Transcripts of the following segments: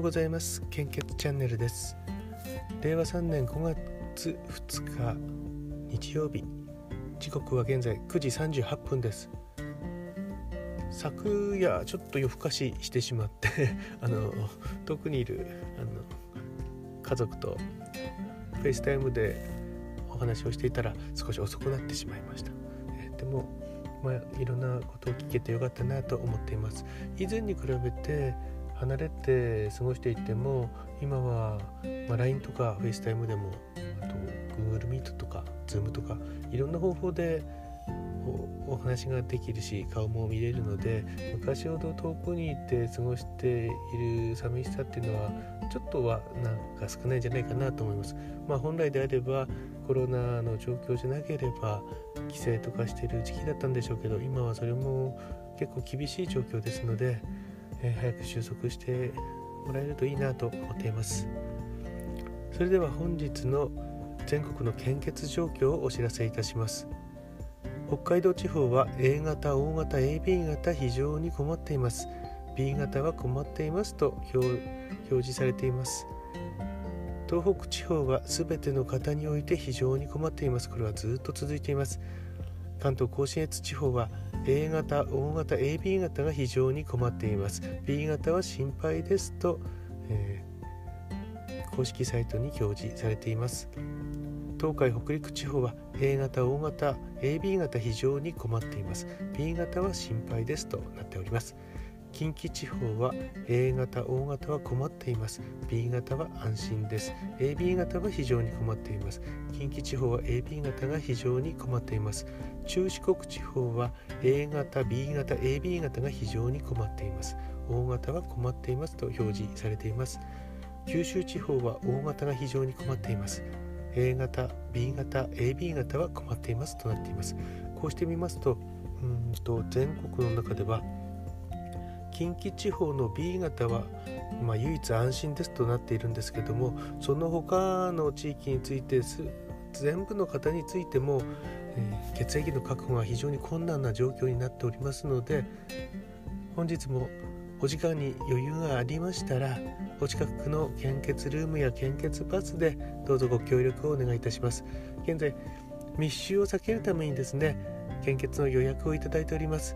うございます。献血チャンネルです。令和3年5月2日日曜日。時刻は現在9時38分です。昨夜ちょっと夜更かししてしまって あの遠くにいるあの家族とフェイスタイムでお話をしていたら少し遅くなってしまいました、でもまあ、いろんなことを聞けてよかったなと思っています。以前に比べて離れて過ごしていても今は、まあ、LINE とか FaceTime でもあと Google Meet とか Zoom とかいろんな方法でお話ができるし顔も見れるので昔ほど遠くにいて過ごしている寂しさっていうのはちょっとはなんか少ないんじゃないかなと思います。まあ、本来であればコロナの状況じゃなければ規制とかしてる時期だったんでしょうけど今はそれも結構厳しい状況ですので、えー、早く収束してもらえるといいなと思っています。それでは本日の全国の献血状況をお知らせいたします。北海道地方は A 型 O 型 AB 型非常に困っています。B 型は困っていますと表示されています。東北地方は全ての方において非常に困っています。これはずっと続いています。関東甲信越地方は A 型、O 型、AB 型が非常に困っています。B 型は心配ですと、えー、公式サイトに表示されています。東海北陸地方は A 型、O 型、AB 型非常に困っています。B 型は心配ですとなっております。近畿地方は A 型、O 型は困っています。B 型は安心です。AB 型は非常に困っています。近畿地方は AB 型が非常に困っています。中四国地方は A 型、B 型、AB 型が非常に困っています。O 型は困っていますと表示されています。九州地方は O 型が非常に困っています。A 型、B 型、AB 型は困っていますとなっています。こうしてみますと、うんと全国の中では近畿地方の B 型は、まあ、唯一安心ですとなっているんですけどもその他の地域について全部の方についても、えー、血液の確保が非常に困難な状況になっておりますので本日もお時間に余裕がありましたらお近くの献血ルームや献血バスでどうぞご協力をお願いいたします。現在密集を避けるためにですね献血の予約をいただいております。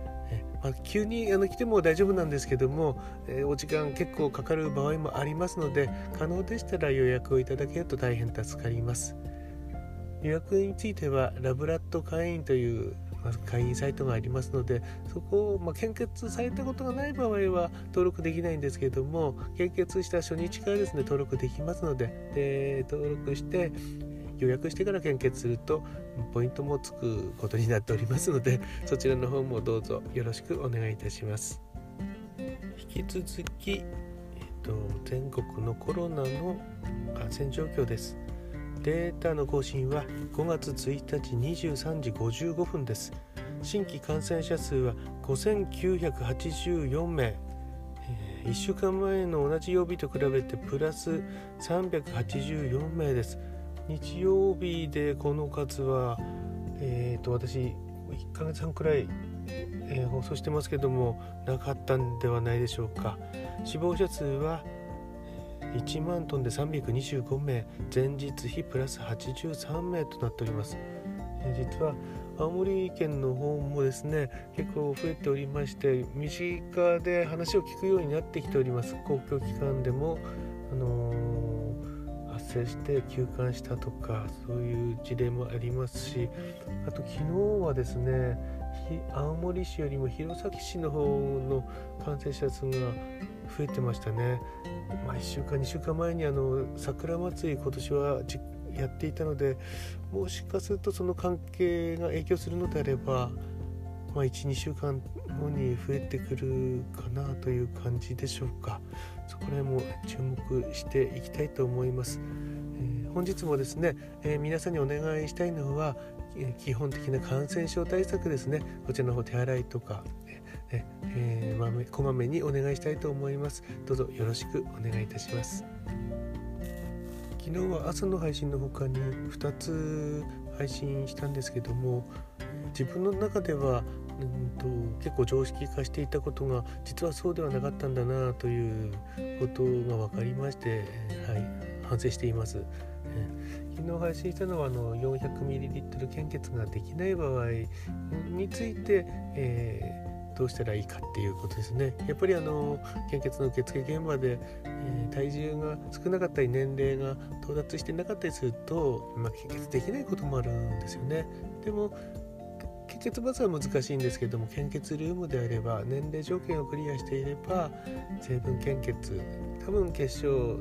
まあ、急にあの来ても大丈夫なんですけども、えー、お時間結構かかる場合もありますので可能でしたら予約をいただけると大変助かります。予約についてはラブラッド会員という会員サイトがありますのでそこを、まあ、献血されたことがない場合は登録できないんですけども献血した初日からですね登録できますのでで登録して予約してから献血するとポイントもつくことになっておりますのでそちらの方もどうぞよろしくお願いいたします。引き続き、えっと、全国のコロナの感染状況です。データの更新は5月1日23時55分です。新規感染者数は5984名。1週間前の同じ曜日と比べてプラス384名です日曜日でこの数は、えーと、私1ヶ月半くらい、えー、放送してますけどもなかったんではないでしょうか。死亡者数は1万トンで325名。前日比プラス83名となっております、実は青森県の方もですね結構増えておりまして身近で話を聞くようになってきております。公共機関でもあのー生して休館したとかそういう事例もありますしあと昨日はですね青森市よりも弘前市の方の感染者数が増えてましたね、まあ、1週間2週間前にあの桜祭り今年はやっていたのでもしかするとその関係が影響するのであれば、まあ、12週間後に増えてくるかなという感じでしょうか。そこら辺も注目していきたいと思います、えー、本日もですね、えー、皆さんにお願いしたいのは、えー、基本的な感染症対策ですね。こちらの方手洗いとかええー、まめこまめにお願いしたいと思います。どうぞよろしくお願いいたします。昨日は朝の配信の他に2つ配信したんですけども自分の中ではうんと結構常識化していたことが実はそうではなかったんだなということが分かりまして、はい、反省しています。昨日配信したのはあの 400ml 献血ができない場合について、えー、どうしたらいいかっていうことですね。やっぱりあの献血の受付現場で、えー、体重が少なかったり年齢が到達してなかったりすると、まあ、献血できないこともあるんですよね。でも献血バスは難しいんですけども献血ルームであれば年齢条件をクリアしていれば成分献血多分決勝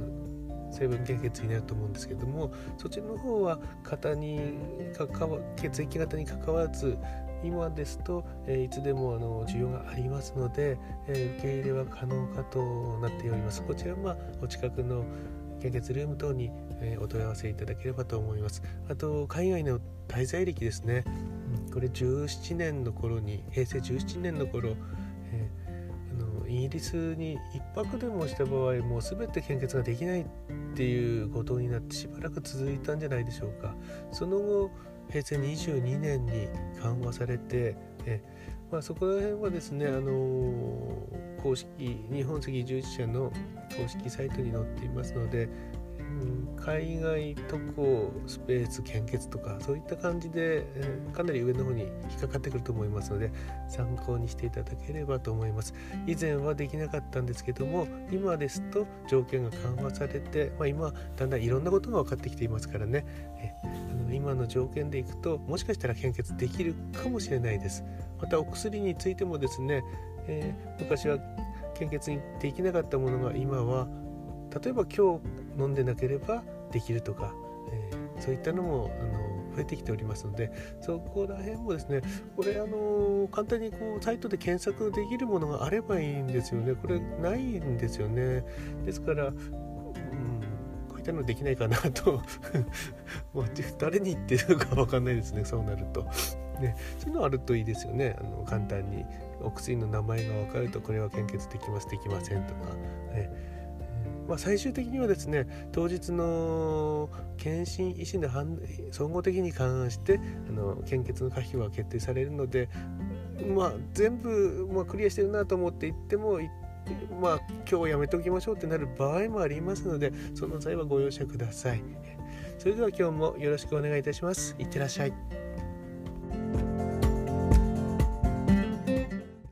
成分献血になると思うんですけどもそっちの方は型に関わ血液型に関わらず今ですと、え、いつでもあの需要がありますので、え、受け入れは可能かとなっております。こちらは、まあ、お近くの献血ルーム等に、え、お問い合わせいただければと思います。あと海外の滞在歴ですね、これ17年の頃に平成17年の頃え、あのイギリスに1泊でもした場合もう全て献血ができないっていうことになってしばらく続いたんじゃないでしょうか。その後平成22年に緩和されてえ、まあ、そこら辺はですねあの公式日本赤十字社の公式サイトに載っていますので海外渡航スペース献血とかそういった感じで、え、かなり上の方に引っかかってくると思いますので参考にしていただければと思います。以前はできなかったんですけども今ですと条件が緩和されて、まあ、今だんだんいろんなことが分かってきていますからね。えあの今の条件でいくともしかしたら献血できるかもしれないです。またお薬についてもですね、えー、昔は献血にできなかったものが今は例えば今日飲んでなければできるとか、えー、そういったのもあの増えてきておりますのでそこら辺もですねこれあの簡単にこうサイトで検索できるものがあればいいんですよね。これないんですよね。ですからこういったのできないかなと。誰に言ってるか分かんないですね。そうなると。ね、そういうのあるといいですよね。あの簡単に。お薬の名前が分かるとこれは献血できますできませんとか、ね、まあ、最終的にはですね当日の検診医師の総合的に勘案してあの献血の可否は決定されるので、まあ、全部、まあ、クリアしてるなと思って行ってもまあ、今日はやめておきましょうってなる場合もありますのでその際はご容赦ください。それでは今日もよろしくお願いいたします。いってらっしゃい。